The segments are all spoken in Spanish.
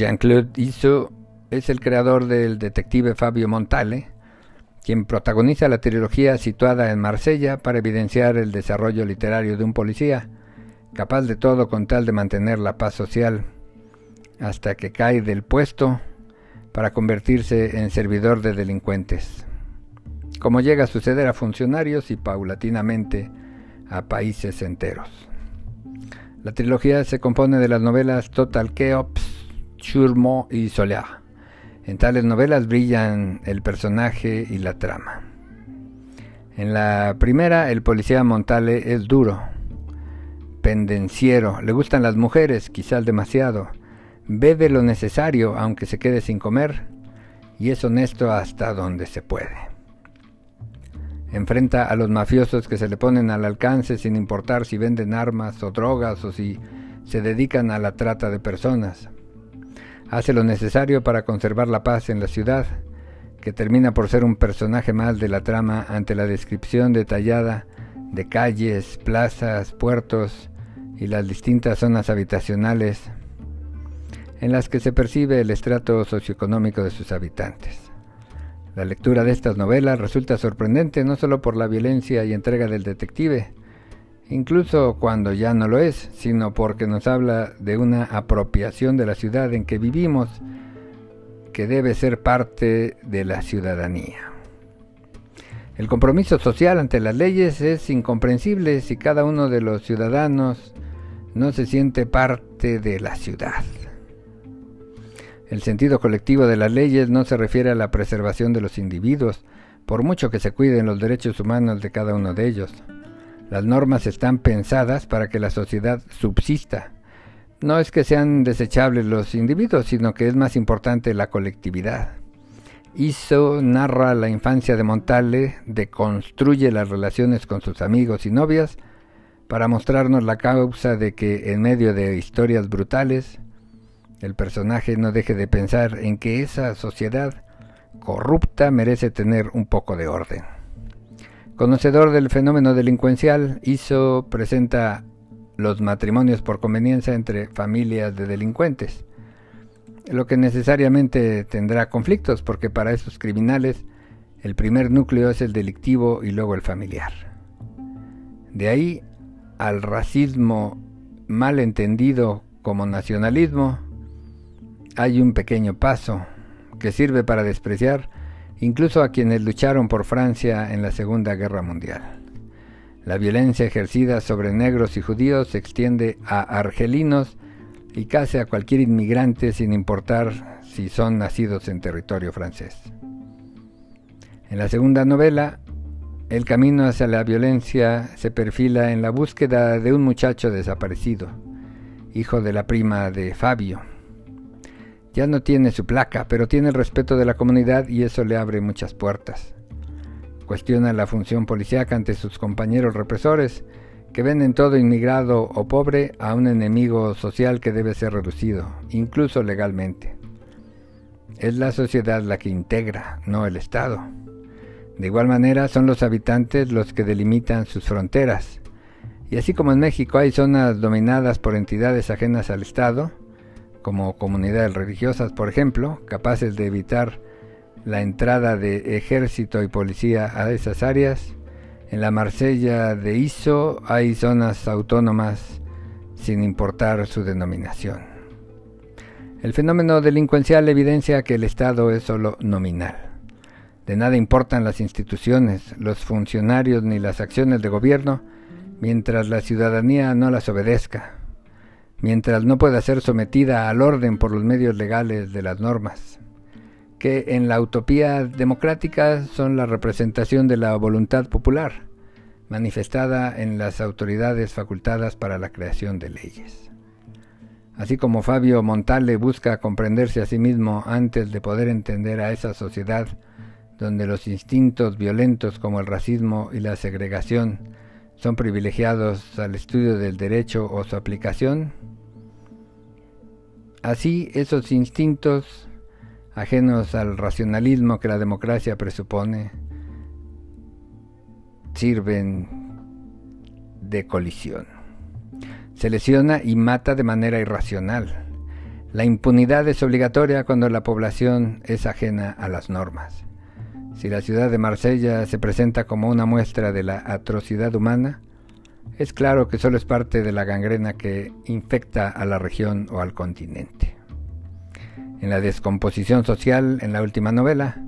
Jean-Claude Issou es el creador del detective Fabio Montale, quien protagoniza la trilogía situada en Marsella para evidenciar el desarrollo literario de un policía, capaz de todo con tal de mantener la paz social, hasta que cae del puesto para convertirse en servidor de delincuentes, como llega a suceder a funcionarios y paulatinamente a países enteros. La trilogía se compone de las novelas Total Keops, Churmo y Soleá en tales novelas brillan el personaje y la trama. En la primera, el policía Montale es duro, pendenciero, le gustan las mujeres, quizás demasiado, bebe lo necesario aunque se quede sin comer y es honesto hasta donde se puede. Enfrenta a los mafiosos que se le ponen al alcance sin importar si venden armas o drogas o si se dedican a la trata de personas hace lo necesario para conservar la paz en la ciudad, que termina por ser un personaje más de la trama ante la descripción detallada de calles, plazas, puertos y las distintas zonas habitacionales en las que se percibe el estrato socioeconómico de sus habitantes. La lectura de estas novelas resulta sorprendente no solo por la violencia y entrega del detective, incluso cuando ya no lo es, sino porque nos habla de una apropiación de la ciudad en que vivimos que debe ser parte de la ciudadanía. El compromiso social ante las leyes es incomprensible si cada uno de los ciudadanos no se siente parte de la ciudad. El sentido colectivo de las leyes no se refiere a la preservación de los individuos, por mucho que se cuiden los derechos humanos de cada uno de ellos. Las normas están pensadas para que la sociedad subsista. No es que sean desechables los individuos, sino que es más importante la colectividad. Iso narra la infancia de Montale, deconstruye las relaciones con sus amigos y novias, para mostrarnos la causa de que en medio de historias brutales, el personaje no deje de pensar en que esa sociedad corrupta merece tener un poco de orden. Conocedor del fenómeno delincuencial, hizo presenta los matrimonios por conveniencia entre familias de delincuentes, lo que necesariamente tendrá conflictos porque para esos criminales el primer núcleo es el delictivo y luego el familiar. De ahí al racismo mal entendido como nacionalismo, hay un pequeño paso que sirve para despreciar incluso a quienes lucharon por Francia en la Segunda Guerra Mundial. La violencia ejercida sobre negros y judíos se extiende a argelinos y casi a cualquier inmigrante sin importar si son nacidos en territorio francés. En la segunda novela, el camino hacia la violencia se perfila en la búsqueda de un muchacho desaparecido, hijo de la prima de Fabio, ya no tiene su placa, pero tiene el respeto de la comunidad y eso le abre muchas puertas. Cuestiona la función policíaca ante sus compañeros represores, que ven en todo inmigrado o pobre a un enemigo social que debe ser reducido, incluso legalmente. Es la sociedad la que integra, no el Estado. De igual manera son los habitantes los que delimitan sus fronteras. Y así como en México hay zonas dominadas por entidades ajenas al Estado, como comunidades religiosas, por ejemplo, capaces de evitar la entrada de ejército y policía a esas áreas. En la Marsella de Iso hay zonas autónomas sin importar su denominación. El fenómeno delincuencial evidencia que el Estado es solo nominal. De nada importan las instituciones, los funcionarios ni las acciones de gobierno mientras la ciudadanía no las obedezca mientras no pueda ser sometida al orden por los medios legales de las normas, que en la utopía democrática son la representación de la voluntad popular, manifestada en las autoridades facultadas para la creación de leyes. Así como Fabio Montale busca comprenderse a sí mismo antes de poder entender a esa sociedad donde los instintos violentos como el racismo y la segregación son privilegiados al estudio del derecho o su aplicación, Así, esos instintos, ajenos al racionalismo que la democracia presupone, sirven de colisión. Se lesiona y mata de manera irracional. La impunidad es obligatoria cuando la población es ajena a las normas. Si la ciudad de Marsella se presenta como una muestra de la atrocidad humana, es claro que solo es parte de la gangrena que infecta a la región o al continente. En la descomposición social, en la última novela,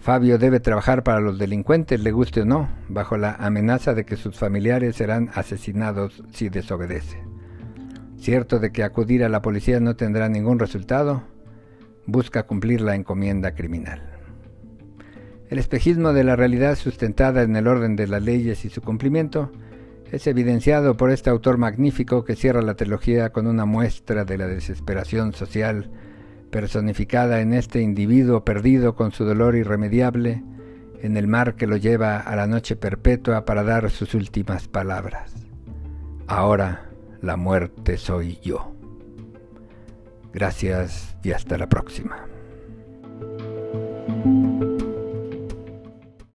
Fabio debe trabajar para los delincuentes, le guste o no, bajo la amenaza de que sus familiares serán asesinados si desobedece. Cierto de que acudir a la policía no tendrá ningún resultado, busca cumplir la encomienda criminal. El espejismo de la realidad sustentada en el orden de las leyes y su cumplimiento es evidenciado por este autor magnífico que cierra la trilogía con una muestra de la desesperación social personificada en este individuo perdido con su dolor irremediable en el mar que lo lleva a la noche perpetua para dar sus últimas palabras. Ahora la muerte soy yo. Gracias y hasta la próxima.